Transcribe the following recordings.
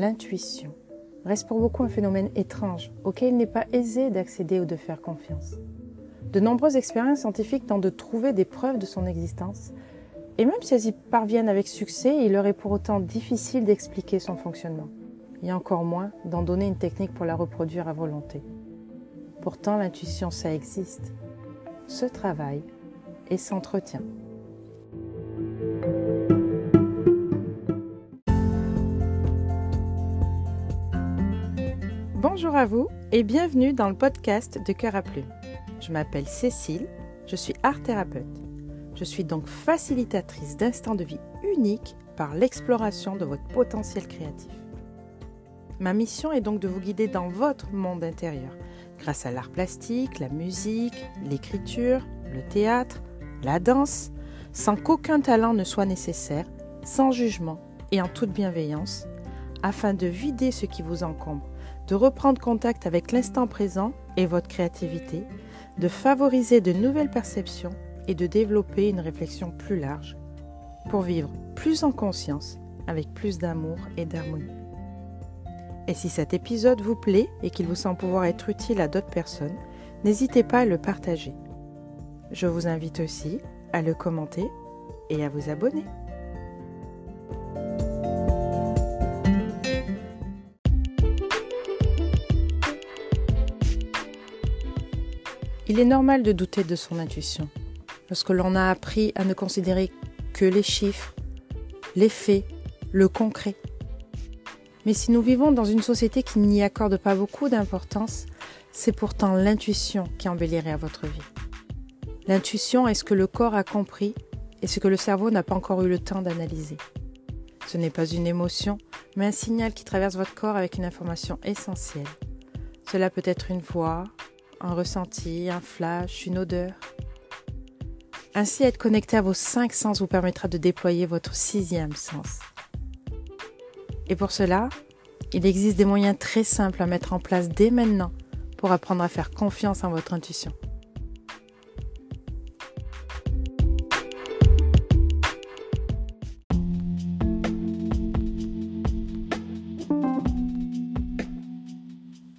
l'intuition reste pour beaucoup un phénomène étrange auquel il n'est pas aisé d'accéder ou de faire confiance. De nombreuses expériences scientifiques tentent de trouver des preuves de son existence, et même si elles y parviennent avec succès, il leur est pour autant difficile d'expliquer son fonctionnement, et encore moins d'en donner une technique pour la reproduire à volonté. Pourtant, l'intuition, ça existe, se travaille et s'entretient. Bonjour à vous et bienvenue dans le podcast de Cœur à Plume. Je m'appelle Cécile, je suis art thérapeute. Je suis donc facilitatrice d'instants de vie uniques par l'exploration de votre potentiel créatif. Ma mission est donc de vous guider dans votre monde intérieur grâce à l'art plastique, la musique, l'écriture, le théâtre, la danse, sans qu'aucun talent ne soit nécessaire, sans jugement et en toute bienveillance, afin de vider ce qui vous encombre de reprendre contact avec l'instant présent et votre créativité, de favoriser de nouvelles perceptions et de développer une réflexion plus large pour vivre plus en conscience, avec plus d'amour et d'harmonie. Et si cet épisode vous plaît et qu'il vous semble pouvoir être utile à d'autres personnes, n'hésitez pas à le partager. Je vous invite aussi à le commenter et à vous abonner. Il est normal de douter de son intuition lorsque l'on a appris à ne considérer que les chiffres, les faits, le concret. Mais si nous vivons dans une société qui n'y accorde pas beaucoup d'importance, c'est pourtant l'intuition qui embellirait à votre vie. L'intuition est ce que le corps a compris et ce que le cerveau n'a pas encore eu le temps d'analyser. Ce n'est pas une émotion, mais un signal qui traverse votre corps avec une information essentielle. Cela peut être une voix, un ressenti, un flash, une odeur. Ainsi, être connecté à vos cinq sens vous permettra de déployer votre sixième sens. Et pour cela, il existe des moyens très simples à mettre en place dès maintenant pour apprendre à faire confiance en votre intuition.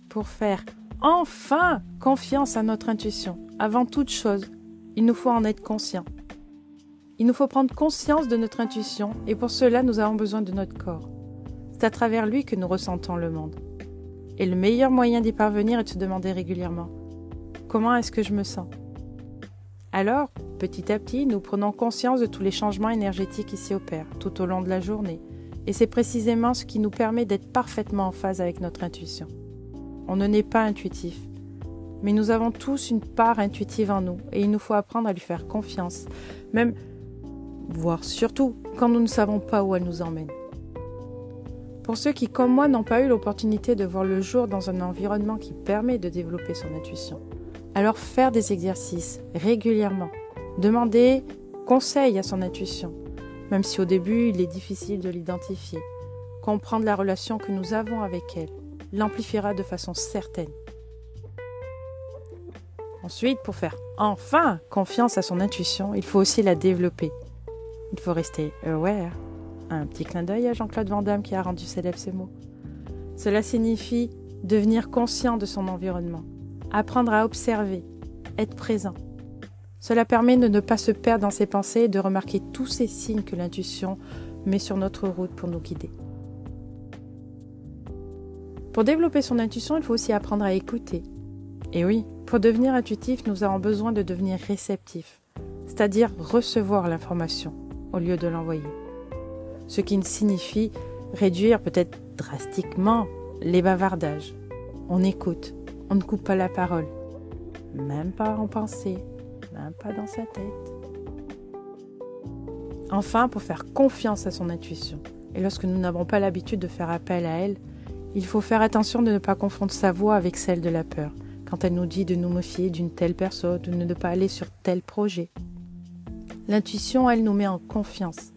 Pour faire enfin confiance à notre intuition. Avant toute chose, il nous faut en être conscient. Il nous faut prendre conscience de notre intuition et pour cela nous avons besoin de notre corps. C'est à travers lui que nous ressentons le monde. Et le meilleur moyen d'y parvenir est de se demander régulièrement comment est-ce que je me sens? Alors, petit à petit, nous prenons conscience de tous les changements énergétiques qui s'y opèrent tout au long de la journée. Et c'est précisément ce qui nous permet d'être parfaitement en phase avec notre intuition. On ne naît pas intuitif. Mais nous avons tous une part intuitive en nous et il nous faut apprendre à lui faire confiance, même, voire surtout, quand nous ne savons pas où elle nous emmène. Pour ceux qui, comme moi, n'ont pas eu l'opportunité de voir le jour dans un environnement qui permet de développer son intuition, alors faire des exercices régulièrement, demander conseil à son intuition, même si au début il est difficile de l'identifier, comprendre la relation que nous avons avec elle, l'amplifiera de façon certaine. Ensuite, pour faire enfin confiance à son intuition, il faut aussi la développer. Il faut rester aware. Un petit clin d'œil à Jean-Claude Van Damme qui a rendu célèbre ces mots. Cela signifie devenir conscient de son environnement, apprendre à observer, être présent. Cela permet de ne pas se perdre dans ses pensées et de remarquer tous ces signes que l'intuition met sur notre route pour nous guider. Pour développer son intuition, il faut aussi apprendre à écouter. Et oui, pour devenir intuitif, nous avons besoin de devenir réceptif, c'est-à-dire recevoir l'information au lieu de l'envoyer. Ce qui signifie réduire peut-être drastiquement les bavardages. On écoute, on ne coupe pas la parole, même pas en pensée, même pas dans sa tête. Enfin, pour faire confiance à son intuition, et lorsque nous n'avons pas l'habitude de faire appel à elle, il faut faire attention de ne pas confondre sa voix avec celle de la peur, quand elle nous dit de nous méfier d'une telle personne, de ne pas aller sur tel projet. L'intuition, elle nous met en confiance.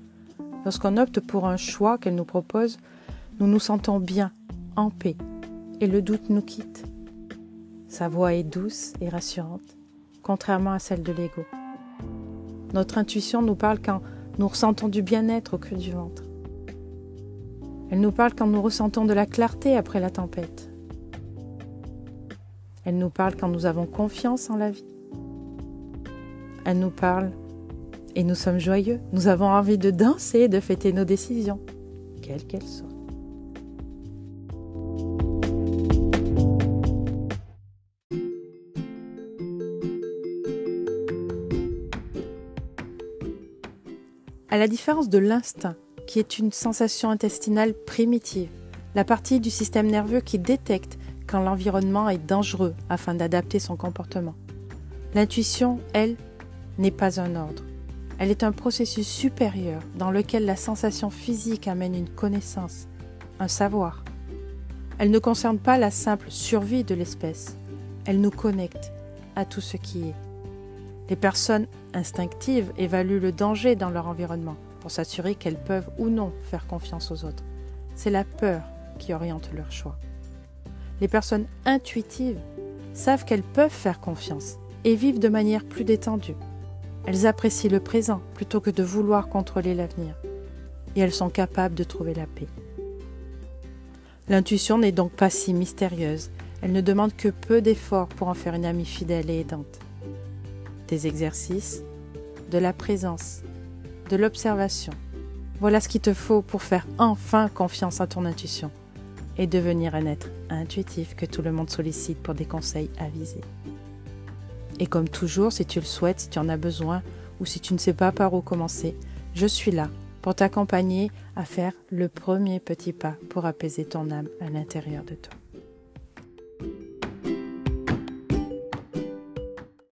Lorsqu'on opte pour un choix qu'elle nous propose, nous nous sentons bien, en paix, et le doute nous quitte. Sa voix est douce et rassurante, contrairement à celle de l'ego. Notre intuition nous parle quand nous ressentons du bien-être au cœur du ventre. Elle nous parle quand nous ressentons de la clarté après la tempête. Elle nous parle quand nous avons confiance en la vie. Elle nous parle et nous sommes joyeux. Nous avons envie de danser et de fêter nos décisions, quelles qu'elles soient. À la différence de l'instinct, qui est une sensation intestinale primitive, la partie du système nerveux qui détecte quand l'environnement est dangereux afin d'adapter son comportement. L'intuition, elle, n'est pas un ordre. Elle est un processus supérieur dans lequel la sensation physique amène une connaissance, un savoir. Elle ne concerne pas la simple survie de l'espèce, elle nous connecte à tout ce qui est. Les personnes instinctives évaluent le danger dans leur environnement pour s'assurer qu'elles peuvent ou non faire confiance aux autres. C'est la peur qui oriente leur choix. Les personnes intuitives savent qu'elles peuvent faire confiance et vivent de manière plus détendue. Elles apprécient le présent plutôt que de vouloir contrôler l'avenir. Et elles sont capables de trouver la paix. L'intuition n'est donc pas si mystérieuse. Elle ne demande que peu d'efforts pour en faire une amie fidèle et aidante. Des exercices, de la présence, de l'observation. Voilà ce qu'il te faut pour faire enfin confiance à ton intuition et devenir un être intuitif que tout le monde sollicite pour des conseils avisés. Et comme toujours, si tu le souhaites, si tu en as besoin ou si tu ne sais pas par où commencer, je suis là pour t'accompagner à faire le premier petit pas pour apaiser ton âme à l'intérieur de toi.